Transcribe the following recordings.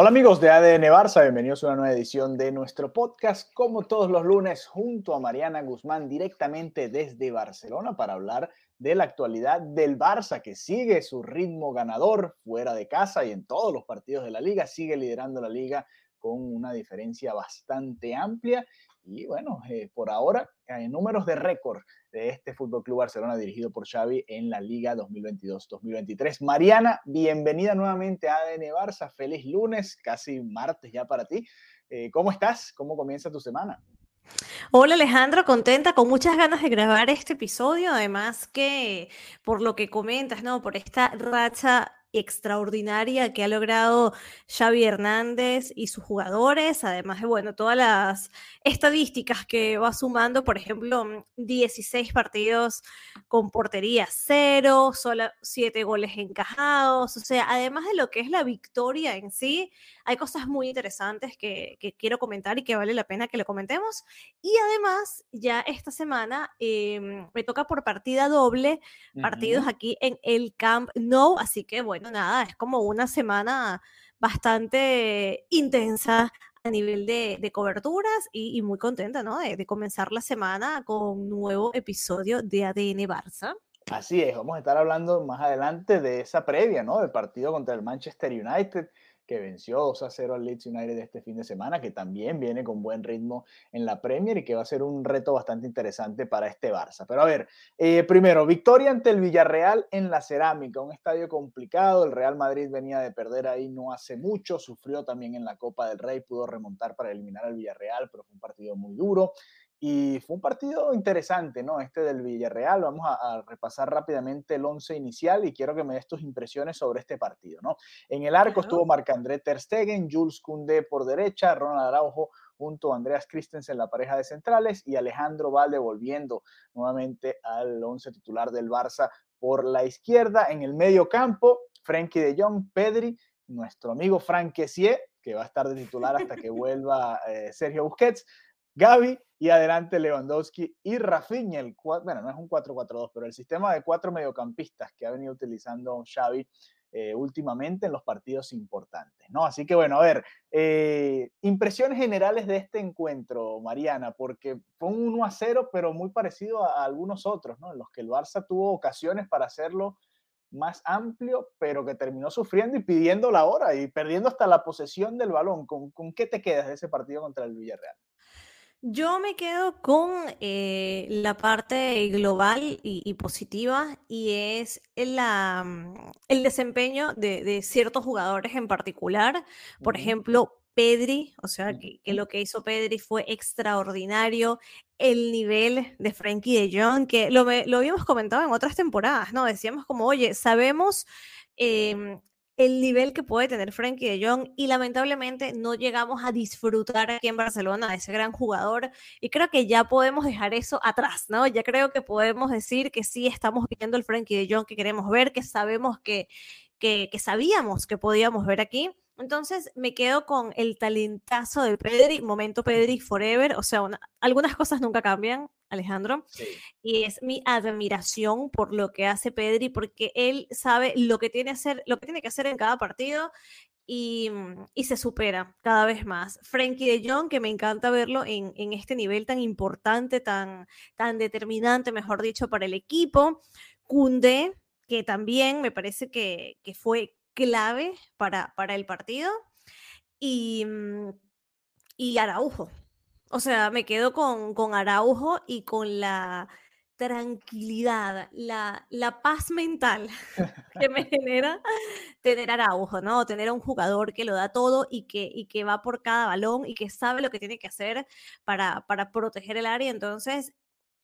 Hola amigos de ADN Barça, bienvenidos a una nueva edición de nuestro podcast, como todos los lunes, junto a Mariana Guzmán, directamente desde Barcelona para hablar de la actualidad del Barça, que sigue su ritmo ganador fuera de casa y en todos los partidos de la liga, sigue liderando la liga con una diferencia bastante amplia. Y bueno, eh, por ahora, en números de récord de este Fútbol Club Barcelona dirigido por Xavi en la Liga 2022-2023. Mariana, bienvenida nuevamente a ADN Barça. Feliz lunes, casi martes ya para ti. Eh, ¿Cómo estás? ¿Cómo comienza tu semana? Hola Alejandro, contenta, con muchas ganas de grabar este episodio, además que por lo que comentas, ¿no? Por esta racha extraordinaria que ha logrado Xavi Hernández y sus jugadores, además de, bueno, todas las estadísticas que va sumando, por ejemplo, 16 partidos con portería cero, solo 7 goles encajados, o sea, además de lo que es la victoria en sí, hay cosas muy interesantes que, que quiero comentar y que vale la pena que le comentemos. Y además, ya esta semana eh, me toca por partida doble, partidos aquí en el Camp Nou, así que bueno, nada, es como una semana bastante intensa a nivel de, de coberturas y, y muy contenta, ¿no? De, de comenzar la semana con un nuevo episodio de ADN Barça. Así es, vamos a estar hablando más adelante de esa previa, ¿no? Del partido contra el Manchester United, que venció 2 a 0 al Leeds United este fin de semana, que también viene con buen ritmo en la Premier y que va a ser un reto bastante interesante para este Barça. Pero a ver, eh, primero, victoria ante el Villarreal en la Cerámica, un estadio complicado. El Real Madrid venía de perder ahí no hace mucho, sufrió también en la Copa del Rey, pudo remontar para eliminar al Villarreal, pero fue un partido muy duro. Y fue un partido interesante, ¿no? Este del Villarreal. Vamos a, a, repasar rápidamente el once inicial y quiero que me des tus impresiones sobre este partido, ¿no? En el arco Claro. estuvo Marc-André Ter Stegen, Jules Koundé por derecha, Ronald Araujo junto a Andreas Christensen, la pareja de centrales, y Alejandro Valde volviendo nuevamente al once titular del Barça por la izquierda. En el medio campo, Frenkie de Jong, Pedri, nuestro amigo Frank Kessié, que va a estar de titular hasta que vuelva eh, Sergio Busquets, Gaby y adelante Lewandowski y Rafinha, el bueno, no es un 4-4-2, pero el sistema de cuatro mediocampistas que ha venido utilizando Xavi eh, últimamente en los partidos importantes, ¿no? Así que bueno, a ver, eh, impresiones generales de este encuentro, Mariana, porque fue un 1 a 0, pero muy parecido a, a algunos otros, ¿no? En los que el Barça tuvo ocasiones para hacerlo más amplio, pero que terminó sufriendo y pidiendo la hora y perdiendo hasta la posesión del balón. ¿Con, con qué te quedas de ese partido contra el Villarreal? Yo me quedo con eh, la parte global y, y positiva y es la, mm, el desempeño de, de ciertos jugadores en particular. Por ejemplo, Pedri, o sea, que, lo que hizo Pedri fue extraordinario. El nivel de Frenkie de Jong, que lo, lo habíamos comentado en otras temporadas, ¿no? Decíamos como, oye, sabemos em, el nivel que puede tener Frenkie de Jong y lamentablemente no llegamos a disfrutar aquí en Barcelona de ese gran jugador y creo que ya podemos dejar eso atrás, ¿no? Ya creo que podemos decir que sí estamos viendo el Frenkie de Jong que queremos ver, que sabemos que, que, que sabíamos que podíamos ver aquí. Entonces me quedo con el talentazo de Pedri, momento Pedri forever, o sea, una- algunas cosas nunca cambian, Alejandro Sí. y es mi admiración por lo que hace Pedri, porque él sabe lo que tiene, hacer, lo que, tiene que hacer en cada partido y, mm, y se supera cada vez más. Frankie de Jong, que me encanta verlo en, en este nivel tan importante, tan, tan determinante, mejor dicho, para el equipo. Kunde, que también me parece que, que fue clave para, para el partido. Y, mm, y Araujo. O sea, me quedo con, con Araujo y con la tranquilidad, la, la paz mental que me genera tener Araujo, ¿no? Tener a un jugador que lo da todo y que, y que va por cada balón y que sabe lo que tiene que hacer para, para proteger el área. Entonces,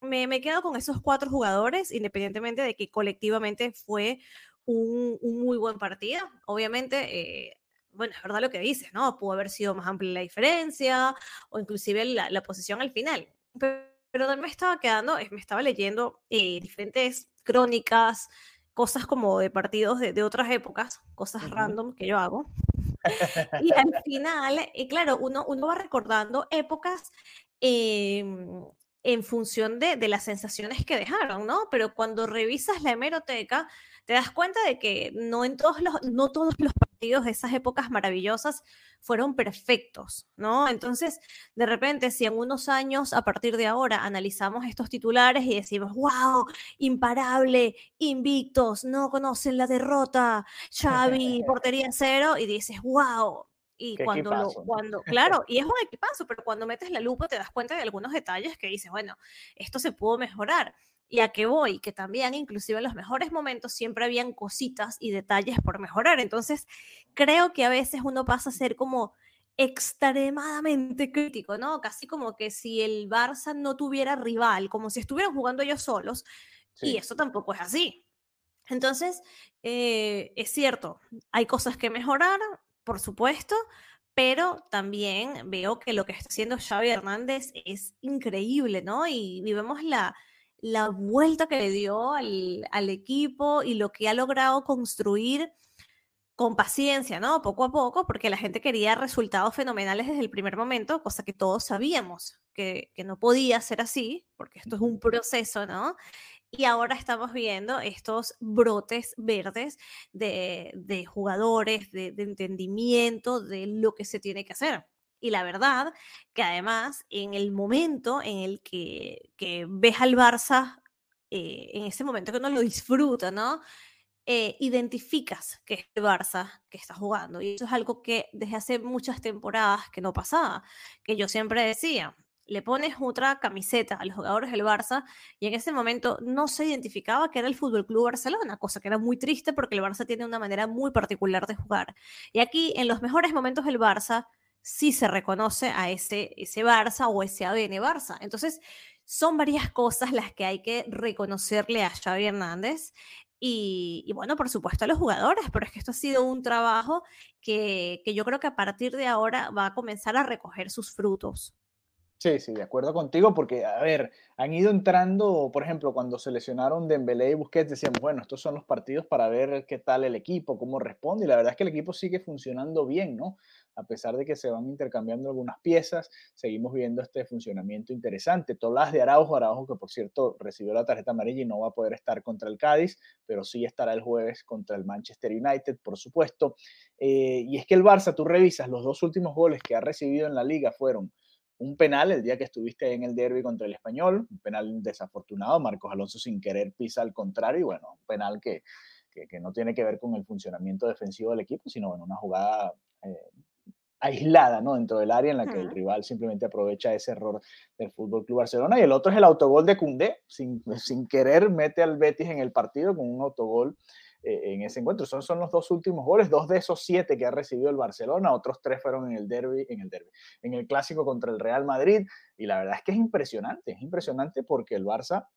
me, me quedo con esos cuatro jugadores, independientemente de que colectivamente fue un, un muy buen partido. Obviamente, eh, bueno, es verdad lo que dices, ¿no? Pudo haber sido más amplia la diferencia o inclusive la, la posición al final. Pero pero me estaba quedando, me estaba leyendo eh, diferentes crónicas, cosas como de partidos de, otras épocas, cosas random que yo hago. y al final, y claro, uno, uno va recordando épocas em, en función de, de, las sensaciones que dejaron, ¿no? Pero cuando revisas la hemeroteca, te das cuenta de que no en todos los, no todos los partidos de esas épocas maravillosas fueron perfectos, ¿no? Entonces, de repente, si en unos años, a partir de ahora, analizamos estos titulares y decimos, wow, imparable, invictos, no conocen la derrota, Xavi, portería cero, y dices, wow, y cuando, lo, cuando, claro, y es un equipazo, pero cuando metes la lupa te das cuenta de algunos detalles que dices, bueno, esto se pudo mejorar. Y a qué voy, que también inclusive en los mejores momentos siempre habían cositas y detalles por mejorar. Entonces, creo que a veces uno pasa a ser como extremadamente crítico, ¿no? Casi como que si el Barça no tuviera rival, como si estuvieran jugando ellos solos, y eso tampoco es así. Entonces, eh, es cierto, hay cosas que mejorar, por supuesto, pero también veo que lo que está haciendo Xavi Hernández es increíble, ¿no? Y, y vemos la, la vuelta que le dio al, equipo y lo que ha logrado construir con paciencia, ¿no? Poco a poco, porque la gente quería resultados fenomenales desde el primer momento, cosa que todos sabíamos que, no podía ser así, porque esto es un proceso, ¿no? Y ahora estamos viendo estos brotes verdes de, jugadores, de entendimiento de lo que se tiene que hacer. Y la verdad que además en el momento en el que, que ves al Barça, eh, en ese momento que uno lo disfruta, ¿no? Eh, identificas que es el Barça que está jugando. Y eso es algo que desde hace muchas temporadas que no pasaba, que yo siempre decía, le pones otra camiseta a los jugadores del Barça y en ese momento no se identificaba que era el Fútbol Club Barcelona, cosa que era muy triste porque el Barça tiene una manera muy particular de jugar. Y aquí en los mejores momentos del Barça sí se reconoce a ese, ese Barça o ese ADN Barça. Entonces, son varias cosas las que hay que reconocerle a Xavi Hernández. Y, bueno, por supuesto a los jugadores, pero es que esto ha sido un trabajo que, que yo creo que a partir de ahora va a comenzar a recoger sus frutos. Sí, sí, de acuerdo contigo, porque, a ver, han ido entrando, por ejemplo, cuando seleccionaron Dembélé y Busquets, decíamos, bueno, estos son los partidos para ver qué tal el equipo, cómo responde, y la verdad es que el equipo sigue funcionando bien, ¿no? A pesar de que se van intercambiando algunas piezas, seguimos viendo este funcionamiento interesante. Tolas de Araujo, Araujo que por cierto recibió la tarjeta amarilla y no va a poder estar contra el Cádiz, pero sí estará el jueves contra el Manchester United, por supuesto. Eh, y es que el Barça, tú revisas, los dos últimos goles que ha recibido en la liga fueron un penal el día que estuviste en el derby contra el español, un penal desafortunado, Marcos Alonso sin querer pisa al contrario, y bueno, un penal que, que, no tiene que ver con el funcionamiento defensivo del equipo, sino en una jugada eh, aislada ¿no? dentro del área en la que el rival simplemente aprovecha ese error del Fútbol Club Barcelona. Y el otro es el autogol de Cundé, sin, sin querer mete al Betis en el partido con un autogol en ese encuentro. Son, son los dos últimos goles, dos de esos siete que ha recibido el Barcelona, otros tres fueron en el derby, en el derby, en el clásico contra el Real Madrid. Y la verdad es que es impresionante, es impresionante porque el Barça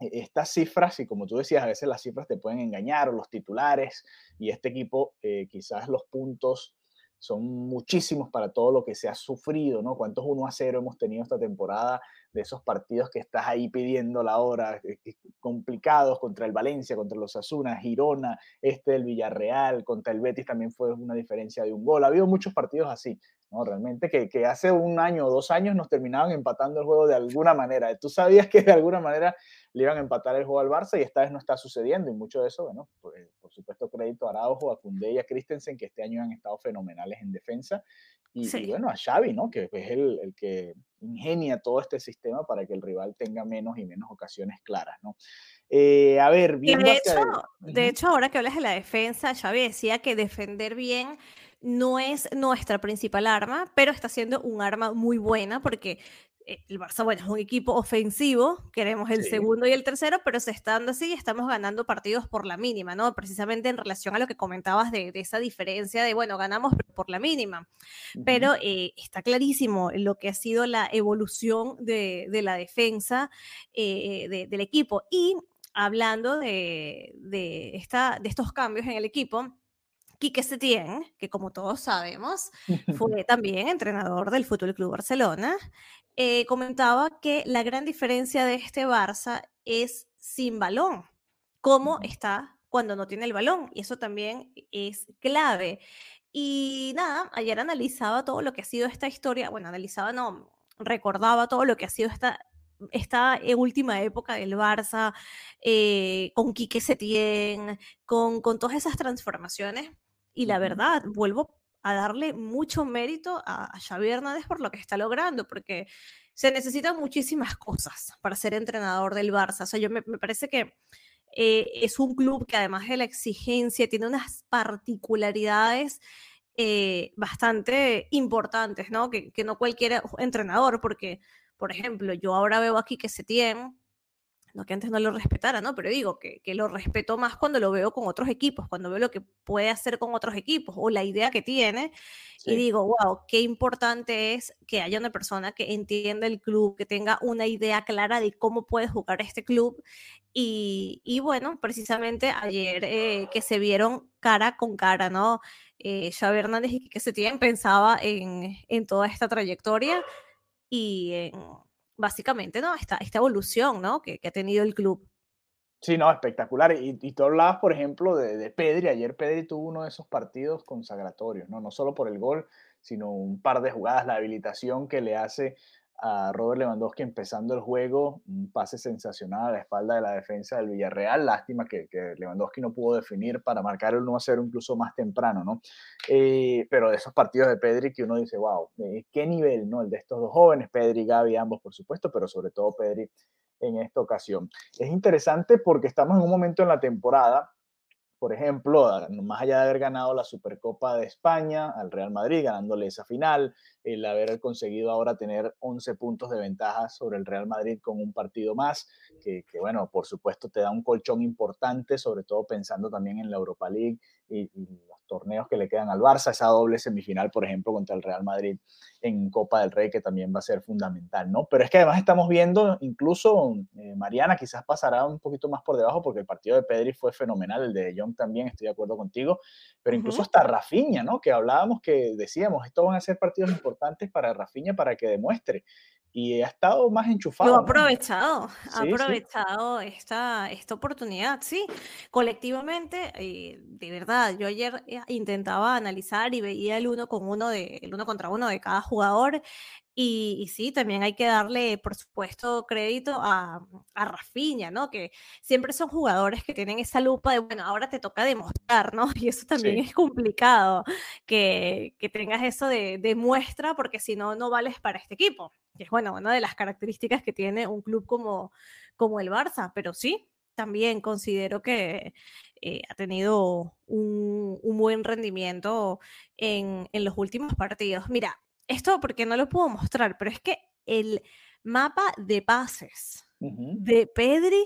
e, estas cifras, y como tú decías, a veces las cifras te pueden engañar, o los titulares, y este equipo, eh, quizás los puntos son muchísimos para todo lo que se ha sufrido, ¿no? ¿Cuántos 1 a 0 hemos tenido esta temporada de esos partidos que estás ahí pidiendo la hora, eh, eh, complicados contra el Valencia, contra los Asuna, Girona, este del Villarreal, contra el Betis también fue una diferencia de un gol. Ha habido muchos partidos así, ¿no? Realmente que, que hace un año o dos años nos terminaban empatando el juego de alguna manera. Tú sabías que de alguna manera le iban a empatar el juego al Barça y esta vez no está sucediendo y mucho de eso, bueno, pues, por supuesto crédito a Araujo, a Koundé y a Christensen que este año han estado fenomenales en defensa y, bueno, a Xavi, ¿no? Que es el, el, que ingenia todo este sistema para que el rival tenga menos y menos ocasiones claras, ¿no? Eh, a ver, viendo de, hecho, de hecho, ahora que hablas de la defensa, Xavi decía que defender bien no es nuestra principal arma, pero está siendo un arma muy buena porque el Barça, bueno, es un equipo ofensivo, queremos el segundo y el tercero, pero se está dando así, estamos ganando partidos por la mínima, ¿no? Precisamente en relación a lo que comentabas de, esa diferencia de, bueno, ganamos por la mínima, pero eh, está clarísimo lo que ha sido la evolución de, la defensa eh, del equipo. Y hablando de, esta, de estos cambios en el equipo, Quique Setién, que como todos sabemos, fue también entrenador del Fútbol Club Barcelona, eh, comentaba que la gran diferencia de este Barça es sin balón, cómo está cuando no tiene el balón, y eso también es clave. Y nada, ayer analizaba todo lo que ha sido esta historia, bueno, analizaba, no, recordaba todo lo que ha sido esta esta última época del Barça, eh, con Quique Setién, con, con todas esas transformaciones. Y la verdad, vuelvo a darle mucho mérito a, Xavi Hernández por lo que está logrando, porque se necesitan muchísimas cosas para ser entrenador del Barça. O sea, yo me, parece que eh, es un club que además de la exigencia tiene unas particularidades eh, bastante importantes, ¿no? Que, que, no cualquier entrenador, porque, por ejemplo, yo ahora veo aquí que Setién no que antes no lo respetara, ¿no? Pero digo que, que, lo respeto más cuando lo veo con otros equipos, cuando veo lo que puede hacer con otros equipos o la idea que tiene y digo, wow, qué importante es que haya una persona que entienda el club, que tenga una idea clara de cómo puede jugar este club. Y, y bueno, precisamente ayer eh, que se vieron cara con cara, ¿no? Eh, Xavi Hernández y que se tienen pensaba en, en toda esta trayectoria y en básicamente, ¿no? Esta, esta evolución, ¿no? Que, ha tenido el club. Sí, no, espectacular. Y, y tú hablabas, por ejemplo, de, de, Pedri. Ayer Pedri tuvo uno de esos partidos consagratorios, ¿no? No solo por el gol, sino un par de jugadas, la habilitación que le hace a Robert Lewandowski empezando el juego, un pase sensacional a la espalda de la defensa del Villarreal, lástima que, Lewandowski no pudo definir para marcar el 1-0 incluso más temprano, ¿no? Eh, pero de esos partidos de Pedri que uno dice, wow, eh, qué nivel, ¿no? El de estos dos jóvenes, Pedri y Gaby, ambos por supuesto, pero sobre todo Pedri en esta ocasión. Es interesante porque estamos en un momento en la temporada por ejemplo, más allá de haber ganado la Supercopa de España al Real Madrid, ganándole esa final, el haber conseguido ahora tener 11 puntos de ventaja sobre el Real Madrid con un partido más, que, bueno, por supuesto te da un colchón importante, sobre todo pensando también en la Europa League y, los torneos que le quedan al Barça, esa doble semifinal, por ejemplo, contra el Real Madrid en Copa del Rey, que también va a ser fundamental, ¿no? Pero es que además estamos viendo, incluso eh, Mariana quizás pasará un poquito más por debajo, porque el partido de Pedri fue fenomenal, el de John también, estoy de acuerdo contigo, pero incluso hasta Rafinha, ¿no? Que hablábamos que decíamos, estos van a ser partidos importantes para Rafinha para que demuestre y ha estado más enchufado. Lo ha aprovechado, ha aprovechado Esta, esta oportunidad, sí. Colectivamente, eh, de verdad, yo ayer eh, intentaba analizar y veía el uno con uno de, el uno contra uno de cada jugador y, sí, también hay que darle, por supuesto, crédito a, a Rafinha, ¿no? Que siempre son jugadores que tienen esa lupa de, bueno, ahora te toca demostrar, ¿no? Y eso también es complicado, que, que, tengas eso de, de muestra, porque si no, no vales para este equipo, que es, bueno, una de las características que tiene un club como, como el Barça, pero sí, también considero que eh, ha tenido un, un buen rendimiento en, en los últimos partidos. Mira, esto porque no lo puedo mostrar, pero es que el mapa de pases de Pedri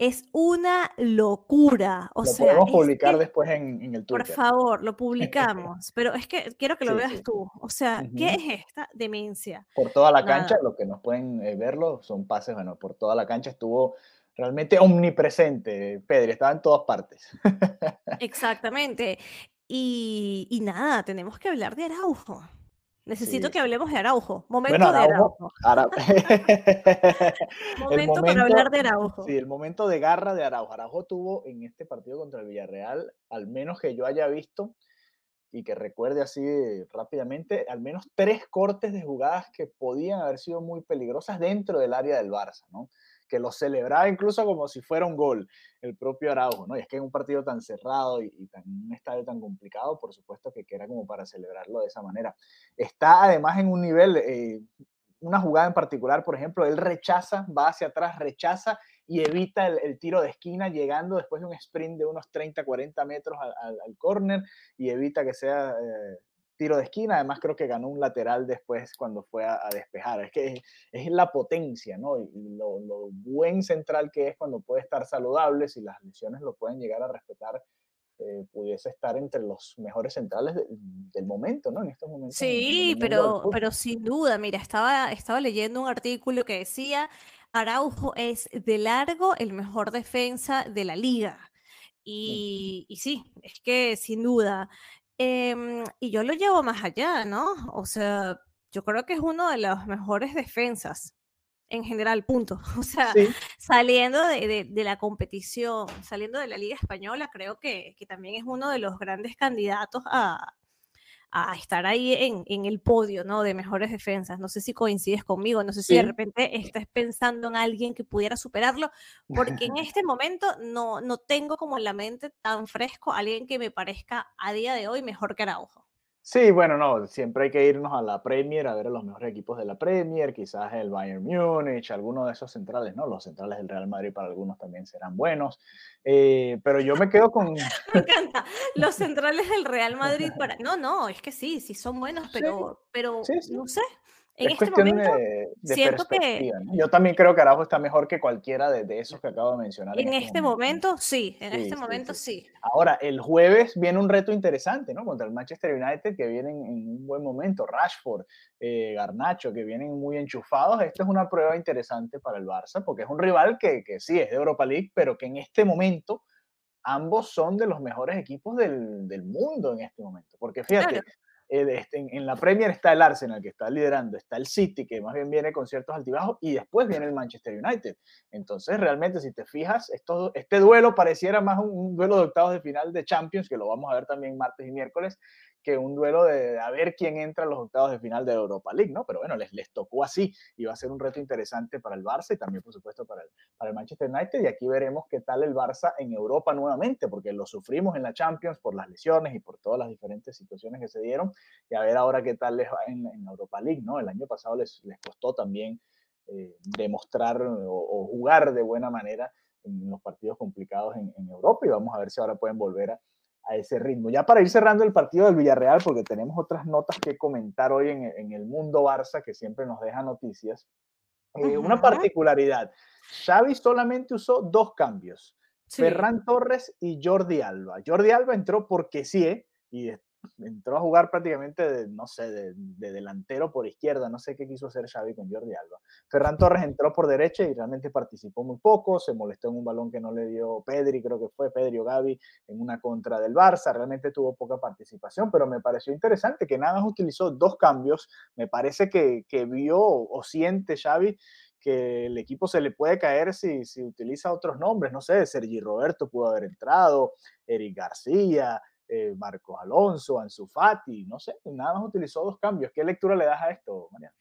es una locura. O lo sea, podemos publicar después en, el Twitter. Por favor, lo publicamos. pero es que quiero que lo veas tú. O sea, ¿qué es esta demencia? Por toda la cancha, lo que nos pueden eh, verlo son pases, bueno, por toda la cancha estuvo realmente omnipresente. Pedri estaba en todas partes. Exactamente. Y, y nada, tenemos que hablar de Araujo. Necesito que hablemos de Araujo. Momento de Araujo. momento, para hablar de Araujo. Sí, el momento de garra de Araujo. Araujo tuvo en este partido contra el Villarreal, al menos que yo haya visto y que recuerde así rápidamente, al menos tres cortes de jugadas que podían haber sido muy peligrosas dentro del área del Barça, ¿no? Que lo celebraba incluso como si fuera un gol, el propio Araujo, ¿no? Y es que en un partido tan cerrado y, en un estadio tan complicado, por supuesto que, era como para celebrarlo de esa manera. Está además en un nivel, eh, una jugada en particular, por ejemplo, él rechaza, va hacia atrás, rechaza y evita el, tiro de esquina llegando después de un sprint de unos 30, 40 metros al, al, córner y evita que sea... Eh, tiro de esquina, además creo que ganó un lateral después cuando fue a, despejar. Es que es, la potencia, ¿no? Y, lo, buen central que es cuando puede estar saludable, si las lesiones lo pueden llegar a respetar, eh, pudiese estar entre los mejores centrales del momento, ¿no? En estos momentos. Sí, pero, pero sin duda, mira, estaba, estaba leyendo un artículo que decía, Araujo es de largo el mejor defensa de la liga. Y, sí, es que sin duda. Em, y yo lo llevo más allá, ¿no? O sea, yo creo que es uno de las mejores defensas en general, punto. O sea, saliendo de, la competición, saliendo de la Liga Española, creo que, que, también es uno de los grandes candidatos a, a estar ahí en, en, el podio, ¿no? De mejores defensas. No sé si coincides conmigo, no sé si de repente estás pensando en alguien que pudiera superarlo, porque en este momento no, no tengo como en la mente tan fresco alguien que me parezca a día de hoy mejor que Araujo. Sí, bueno, no, siempre hay que irnos a la Premier a ver a los mejores equipos de la Premier, quizás el Bayern Múnich, alguno de esos centrales, ¿no? Los centrales del Real Madrid para algunos también serán buenos, eh, pero yo me quedo con... me encanta, los centrales del Real Madrid para... No, no, es que sí, sí son buenos, pero, pero no sé, en este momento, de, siento que yo también creo que Araujo está mejor que cualquiera de, esos que acabo de mencionar. En, este, este momento, sí, en este momento sí, Ahora, el jueves viene un reto interesante, ¿no? Contra el Manchester United, que vienen en un buen momento, Rashford, eh, Garnacho, que vienen muy enchufados. Esto es una prueba interesante para el Barça, porque es un rival que, que sí es de Europa League, pero que en este momento ambos son de los mejores equipos del, del mundo en este momento. Porque fíjate, eh, este, en, la Premier está el Arsenal que está liderando, está el City que más bien viene con ciertos altibajos y después viene el Manchester United. Entonces, realmente, si te fijas, esto, este duelo pareciera más un, duelo de octavos de final de Champions, que lo vamos a ver también martes y miércoles, que un duelo de, a ver quién entra a los octavos de final de Europa League, ¿no? Pero bueno, les, les tocó así y va a ser un reto interesante para el Barça y también, por supuesto, para el, para el Manchester United. Y aquí veremos qué tal el Barça en Europa nuevamente, porque lo sufrimos en la Champions por las lesiones y por todas las diferentes situaciones que se dieron. Y a ver ahora qué tal les va en, en Europa League, ¿no? El año pasado les, les costó también eh, demostrar o, jugar de buena manera en los partidos complicados en, en Europa y vamos a ver si ahora pueden volver a a ese ritmo. Ya para ir cerrando el partido del Villarreal, porque tenemos otras notas que comentar hoy en, el mundo Barça, que siempre nos deja noticias. Eh, una particularidad, Xavi solamente usó dos cambios, Ferran Torres y Jordi Alba. Jordi Alba entró porque sí, ¿eh? y entró a jugar prácticamente, de, no sé, de, delantero por izquierda, no sé qué quiso hacer Xavi con Jordi Alba. Ferran Torres entró por derecha y realmente participó muy poco, se molestó en un balón que no le dio Pedri, creo que fue Pedri o Gaby, en una contra del Barça, realmente tuvo poca participación, pero me pareció interesante que nada más utilizó dos cambios, me parece que, que vio o siente Xavi que el equipo se le puede caer si, si utiliza otros nombres, no sé, Sergi Roberto pudo haber entrado, Eric García, eh, Marcos Alonso, Ansu Fati, no sé, nada más utilizó dos cambios. ¿Qué lectura le das a esto, Mariana?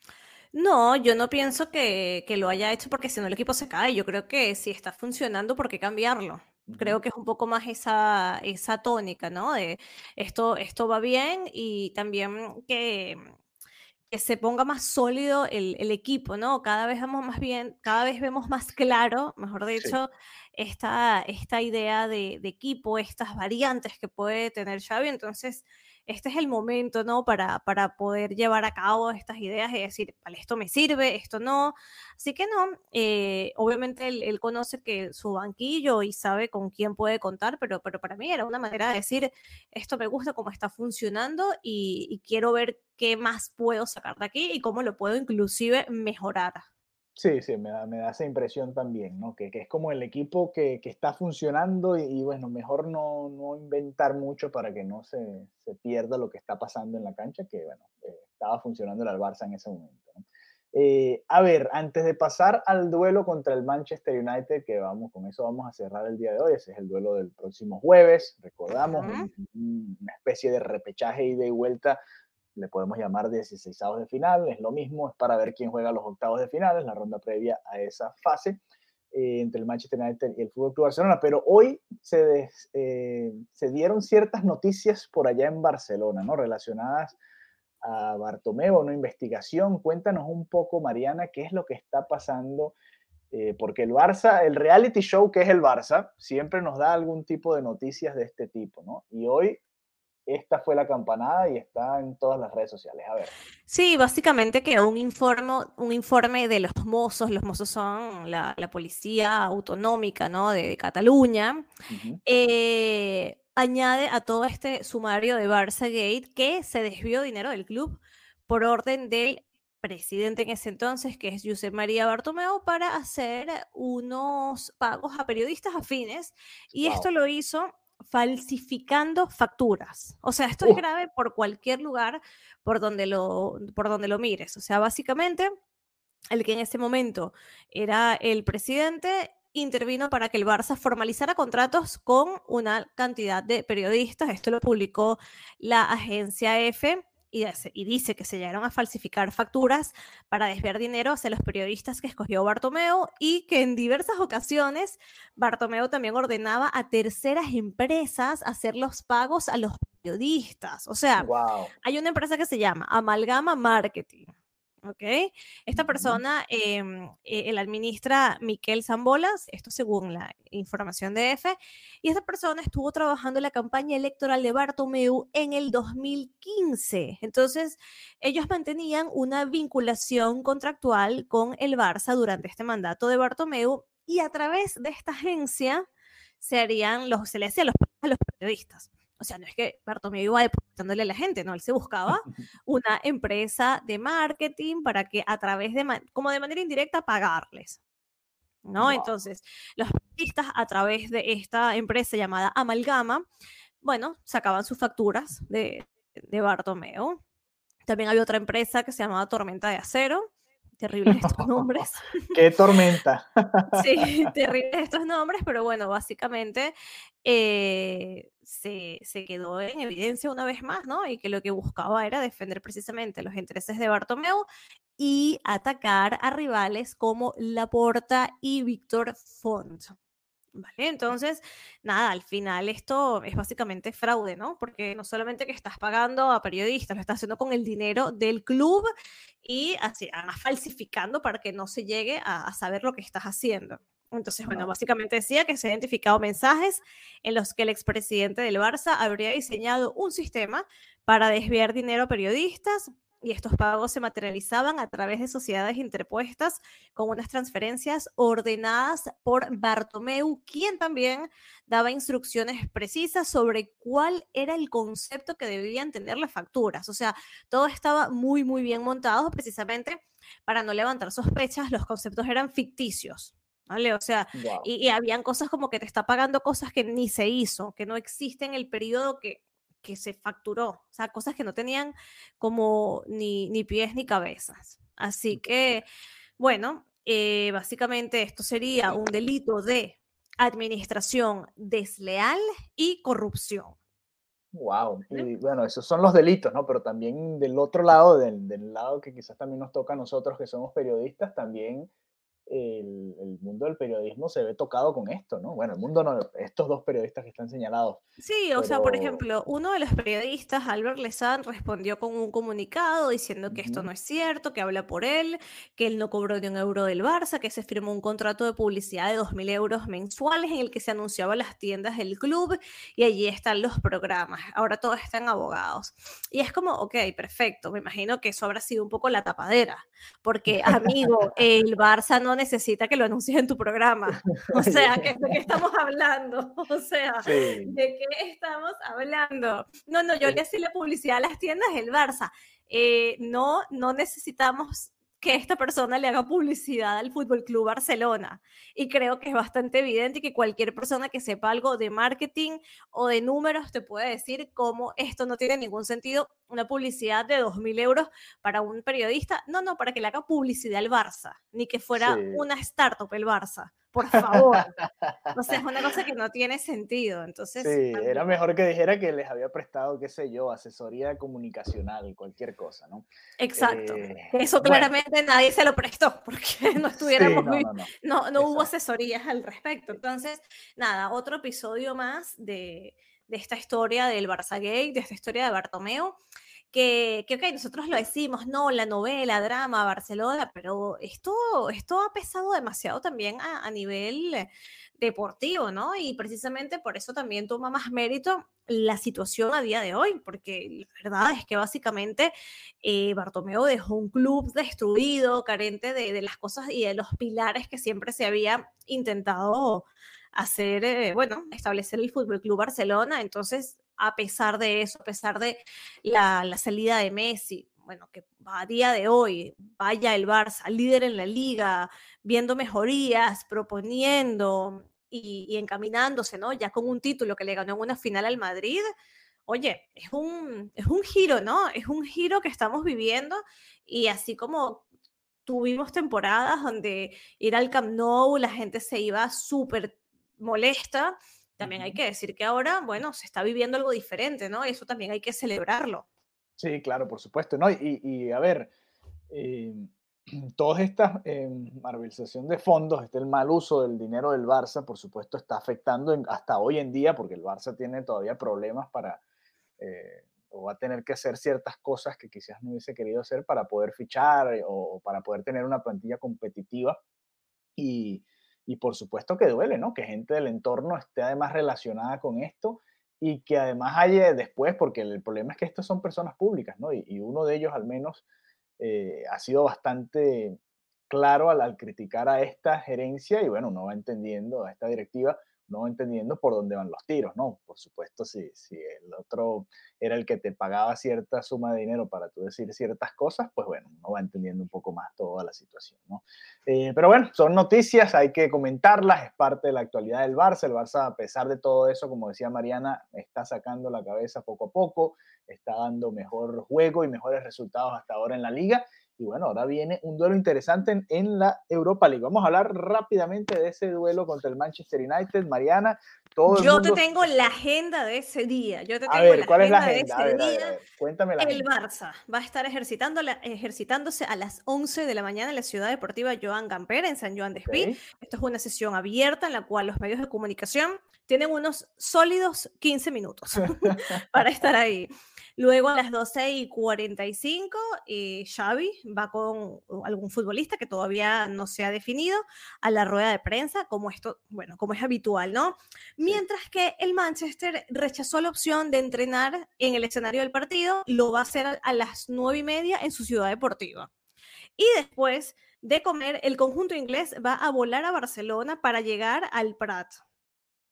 No, yo no pienso que, lo haya hecho porque si no el equipo se cae. Yo creo que si está funcionando, ¿por qué cambiarlo? Creo que es un poco más esa, esa tónica, ¿no? De esto, esto va bien y también que, que se ponga más sólido el, equipo, ¿no? Cada vez vemos más bien, cada vez vemos más claro, mejor dicho, esta, esta idea de, de, equipo, estas variantes que puede tener Xavi. Entonces, este es el momento, ¿no? Para, para poder llevar a cabo estas ideas y decir, vale, esto me sirve, esto no. Así que no, eh, obviamente él, conoce que su banquillo y sabe con quién puede contar, pero, pero para mí era una manera de decir, esto me gusta cómo está funcionando y, y quiero ver qué más puedo sacar de aquí y cómo lo puedo inclusive mejorar. Sí, sí, me da, me da esa impresión también, ¿no? Que, que es como el equipo que, que está funcionando y, bueno, mejor no, no, inventar mucho para que no se, se, pierda lo que está pasando en la cancha, que bueno, eh, estaba funcionando el Barça en ese momento. Eh, a ver, antes de pasar al duelo contra el Manchester United, que vamos, con eso vamos a cerrar el día de hoy, ese es el duelo del próximo jueves, recordamos, una especie de repechaje ida y vuelta le podemos llamar 16 de final, es lo mismo, es para ver quién juega los octavos de final, es la ronda previa a esa fase eh, entre el Manchester United y el Fútbol Club Barcelona. Pero hoy se, eh, se dieron ciertas noticias por allá en Barcelona, ¿no? Relacionadas a Bartomeu, una investigación. Cuéntanos un poco, Mariana, qué es lo que está pasando. Eh, porque el Barça, el reality show que es el Barça, siempre nos da algún tipo de noticias de este tipo, ¿no? Y hoy esta fue la campanada y está en todas las redes sociales. A ver. Sí, básicamente que un informe, un informe de los mozos, los mozos son la, policía autonómica ¿no? de, Cataluña, eh, añade a todo este sumario de Barça Gate que se desvió dinero del club por orden del presidente en ese entonces, que es Josep María Bartomeu, para hacer unos pagos a periodistas afines. Y esto lo hizo falsificando facturas. O sea, esto es grave por cualquier lugar por donde, lo, por donde lo mires. O sea, básicamente, el que en ese momento era el presidente intervino para que el Barça formalizara contratos con una cantidad de periodistas. Esto lo publicó la agencia EFE y, dice que se llegaron a falsificar facturas para desviar dinero hacia los periodistas que escogió Bartomeu y que en diversas ocasiones Bartomeu también ordenaba a terceras empresas hacer los pagos a los periodistas. O sea, hay una empresa que se llama Amalgama Marketing ¿ok? Esta persona, eh, eh, la administra Miquel Zambolas, esto según la información de EFE, y esta persona estuvo trabajando en la campaña electoral de Bartomeu en el 2015. Entonces, ellos mantenían una vinculación contractual con el Barça durante este mandato de Bartomeu y a través de esta agencia se, harían los, se le hacían los, a los periodistas. O sea, no es que Bartomeu iba depositándole a la gente, no, él se buscaba una empresa de marketing para que a través de, como de manera indirecta, pagarles. ¿No? Entonces, los artistas a través de esta empresa llamada Amalgama, bueno, sacaban sus facturas de, de Bartomeu. También había otra empresa que se llamaba Tormenta de Acero, terribles estos nombres. ¡Qué tormenta! sí, terribles estos nombres, pero bueno, básicamente eh, se, se, quedó en evidencia una vez más, ¿no? Y que lo que buscaba era defender precisamente los intereses de Bartomeu y atacar a rivales como Laporta y Víctor Font. ¿Vale? Entonces, nada, al final esto es básicamente fraude, ¿no? Porque no solamente que estás pagando a periodistas, lo estás haciendo con el dinero del club y así, además falsificando para que no se llegue a, saber lo que estás haciendo. Entonces, bueno, básicamente decía que se han identificado mensajes en los que el expresidente del Barça habría diseñado un sistema para desviar dinero a periodistas, y estos pagos se materializaban a través de sociedades interpuestas con unas transferencias ordenadas por Bartomeu, quien también daba instrucciones precisas sobre cuál era el concepto que debían tener las facturas. O sea, todo estaba muy, muy bien montado precisamente para no levantar sospechas, los conceptos eran ficticios. ¿Vale? O sea, y, y habían cosas como que te está pagando cosas que ni se hizo, que no existen en el periodo que que se facturó, o sea, cosas que no tenían como ni, ni pies ni cabezas. Así que, bueno, eh, básicamente esto sería un delito de administración desleal y corrupción. Wow, y bueno, esos son los delitos, ¿no? Pero también del otro lado, del, del lado que quizás también nos toca a nosotros que somos periodistas, también el, mundo del periodismo se ve tocado con esto, ¿no? Bueno, el mundo no, estos dos periodistas que están señalados. Sí, o sea, por ejemplo, uno de los periodistas, Albert Lezán, respondió con un comunicado diciendo que esto no es cierto, que habla por él, que él no cobró ni un euro del Barça, que se firmó un contrato de publicidad de 2.000 euros mensuales en el que se anunciaba las tiendas del club y allí están los programas. Ahora todos están abogados. Y es como, ok, perfecto, me imagino que eso habrá sido un poco la tapadera, porque amigo, el Barça no necesita que lo anuncies en tu programa. O sea, ¿de qué estamos hablando? O sea, ¿de qué estamos hablando? No, no, yo le hacía la publicidad a las tiendas del Barça. Eh, no, no necesitamos que esta persona le haga publicidad al Fútbol Club Barcelona. Y creo que es bastante evidente que cualquier persona que sepa algo de marketing o de números te puede decir cómo esto no tiene ningún sentido. Una publicidad de 2.000 euros para un periodista. No, no, para que le haga publicidad al Barça, ni que fuera una startup el Barça por favor. O sea, es una cosa que no tiene sentido. Entonces, sí, era mejor que dijera que les había prestado, qué sé yo, asesoría comunicacional, cualquier cosa, ¿no? Exacto. Eh, Eso claramente nadie se lo prestó porque no estuviéramos no, no, hubo asesorías al respecto. Entonces, nada, otro episodio más de, de esta historia del Barça Gate, de esta historia de Bartomeo que, que, nosotros lo decimos, no, la novela, drama, Barcelona, pero esto, esto ha pesado demasiado también a, a nivel deportivo, ¿no? Y precisamente por eso también toma más mérito la situación a día de hoy, porque la verdad es que básicamente eh, Bartomeu dejó un club destruido, carente de, las cosas y de los pilares que siempre se había intentado hacer, eh, bueno, establecer el Fútbol Club Barcelona. Entonces, a pesar de eso, a pesar de la, la salida de Messi, bueno, que a día de hoy vaya el Barça líder en la liga, viendo mejorías, proponiendo, y, encaminándose, ¿no? Ya con un título que le ganó en una final al Madrid. Oye, es un, es un giro, ¿no? Es un giro que estamos viviendo y así como tuvimos temporadas donde ir al Camp Nou, la gente se iba súper molesta, también hay que decir que ahora, bueno, se está viviendo algo diferente, ¿no? Eso también hay que celebrarlo. Sí, claro, por supuesto, ¿no? Y, y a ver, eh, toda esta eh, de fondos, este el mal uso del dinero del Barça, por supuesto, está afectando hasta hoy en día, porque el Barça tiene todavía problemas para, eh, o va a tener que hacer ciertas cosas que quizás no hubiese querido hacer para poder fichar eh, o, para poder tener una plantilla competitiva. Y, y, por supuesto que duele, ¿no? Que gente del entorno esté además relacionada con esto y que además haya después, porque el problema es que estas son personas públicas, ¿no? Y, y uno de ellos al menos eh, ha sido bastante claro al, criticar a esta gerencia y bueno, uno va entendiendo, a esta directiva, no entendiendo por dónde van los tiros, ¿no? Por supuesto, si, si el otro era el que te pagaba cierta suma de dinero para tú decir ciertas cosas, pues bueno, uno va entendiendo un poco más toda la situación, ¿no? Eh, pero bueno, son noticias, hay que comentarlas, es parte de la actualidad del Barça. El Barça, a pesar de todo eso, como decía Mariana, está sacando la cabeza poco a poco, está dando mejor juego y mejores resultados hasta ahora en la liga y bueno, ahora viene un duelo interesante en, la Europa League. Vamos a hablar rápidamente de ese duelo contra el Manchester United. Mariana, todo Yo te tengo la agenda de ese día. Yo te tengo a ver, ¿cuál es la agenda? De ese día. Cuéntame la El Barça va a estar ejercitando, ejercitándose a las 11 de la mañana en la Ciudad Deportiva Joan Gamper, en San Joan de Espí. Esto es una sesión abierta en la cual los medios de comunicación tienen unos sólidos 15 minutos para estar ahí. Luego a las 12 y 45, eh, Xavi va con algún futbolista que todavía no se ha definido a la rueda de prensa, como esto, bueno, como es habitual, ¿no? Mientras que el Manchester rechazó la opción de entrenar en el escenario del partido, lo va a hacer a las 9 y media en su ciudad deportiva. Y después de comer, el conjunto inglés va a volar a Barcelona para llegar al Prat.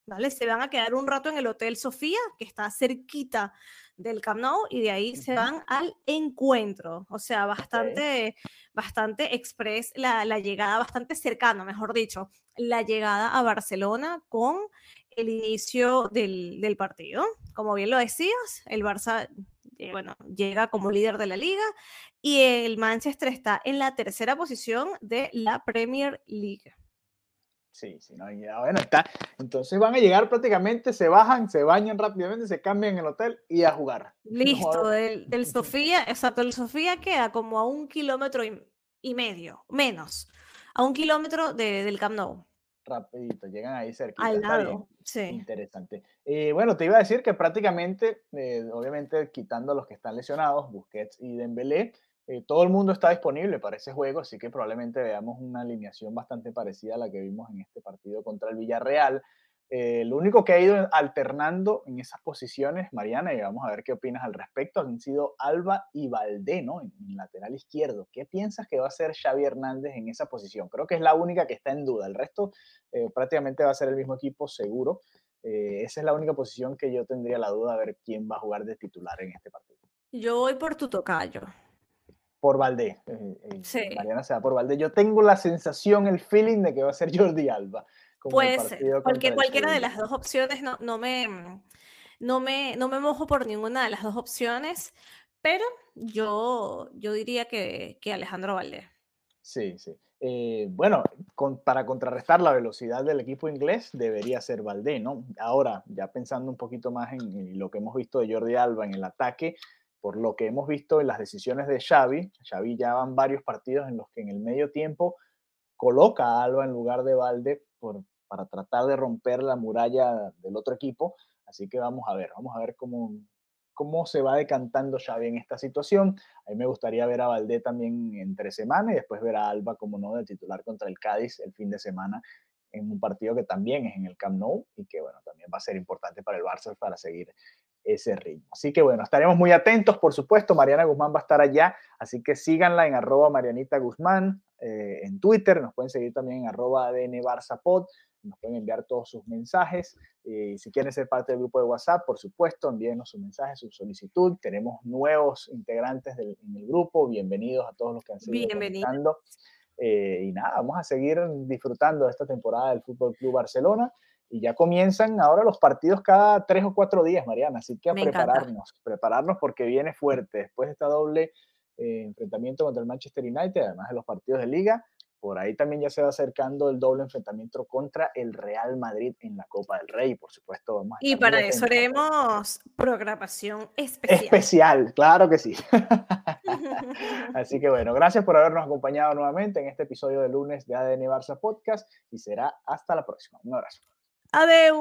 ¿Vale? Se van a quedar un rato en el Hotel Sofía, que está cerquita del Camp Nou y de ahí se van al encuentro. O sea, bastante, bastante express la, llegada, bastante cercano, mejor dicho, la llegada a Barcelona con el inicio del, del partido. Como bien lo decías, el Barça eh, bueno, llega como líder de la liga y el Manchester está en la tercera posición de la Premier League. Sí, sí, no, bueno, está. Entonces van a llegar prácticamente, se bajan, se bañan rápidamente, se cambian en el hotel y a jugar. Listo, del, del, Sofía, exacto, el Sofía queda como a un kilómetro y, medio, menos, a un kilómetro del Camp Nou. Rapidito, llegan ahí cerca. Al lado, sí. Interesante. Eh, bueno, te iba a decir que prácticamente, eh, obviamente quitando a los que están lesionados, Busquets y Dembélé, eh, todo el mundo está disponible para ese juego, así que probablemente veamos una alineación bastante parecida a la que vimos en este partido contra el Villarreal. Eh, lo único que ha ido alternando en esas posiciones, Mariana, y vamos a ver qué opinas al respecto, han sido Alba y Valdé, ¿no? En, lateral izquierdo. ¿Qué piensas que va a ser Xavi Hernández en esa posición? Creo que es la única que está en duda. El resto eh, prácticamente va a ser el mismo equipo, seguro. esa es la única posición que yo tendría la duda de ver quién va a jugar de titular en este partido. Yo voy por tu tocayo por Valdés. Eh, eh, Mariana se va por Valdés. Yo tengo la sensación, el feeling de que va a ser Jordi Alba. Pues porque cualquiera de las dos opciones no, no, me, no, me, no me mojo por ninguna de las dos opciones, pero yo, yo diría que, que Alejandro Valdés. Sí, sí. Eh, bueno, para contrarrestar la velocidad del equipo inglés debería ser Valdés, ¿no? Ahora, ya pensando un poquito más en, lo que hemos visto de Jordi Alba en el ataque, por lo que hemos visto en las decisiones de Xavi, Xavi ya van varios partidos en los que en el medio tiempo coloca a Alba en lugar de Valde para tratar de romper la muralla del otro equipo. Así que vamos a ver, vamos a ver cómo, cómo se va decantando Xavi en esta situación. A mí me gustaría ver a Valdé también entre semana y después ver a Alba como no de titular contra el Cádiz el fin de semana en un partido que también es en el Camp Nou y que bueno, también va a ser importante para el Barça para seguir ese ritmo. Así que bueno, estaremos muy atentos, por supuesto. Mariana Guzmán va a estar allá, así que síganla en arroba Marianita Guzmán eh, en Twitter, nos pueden seguir también en arroba ADN nos pueden enviar todos sus mensajes. y eh, si quieren ser parte del grupo de WhatsApp, por supuesto, envíenos sus mensajes, su solicitud. Tenemos nuevos integrantes del, en el grupo. Bienvenidos a todos los que han seguido Bienvenidos. Eh, y nada, vamos a seguir disfrutando de esta temporada del Fútbol Club Barcelona. Y ya comienzan ahora los partidos cada tres o cuatro días, Mariana. Así que a prepararnos, prepararnos porque viene fuerte. Después de esta doble eh, enfrentamiento contra el Manchester United, además de los partidos de liga, por ahí también ya se va acercando el doble enfrentamiento contra el Real Madrid en la Copa del Rey, por supuesto. Vamos y para eso haremos programación especial. Especial, claro que sí. Así que bueno, gracias por habernos acompañado nuevamente en este episodio de lunes de ADN Barça Podcast y será hasta la próxima. Un abrazo. Adeu.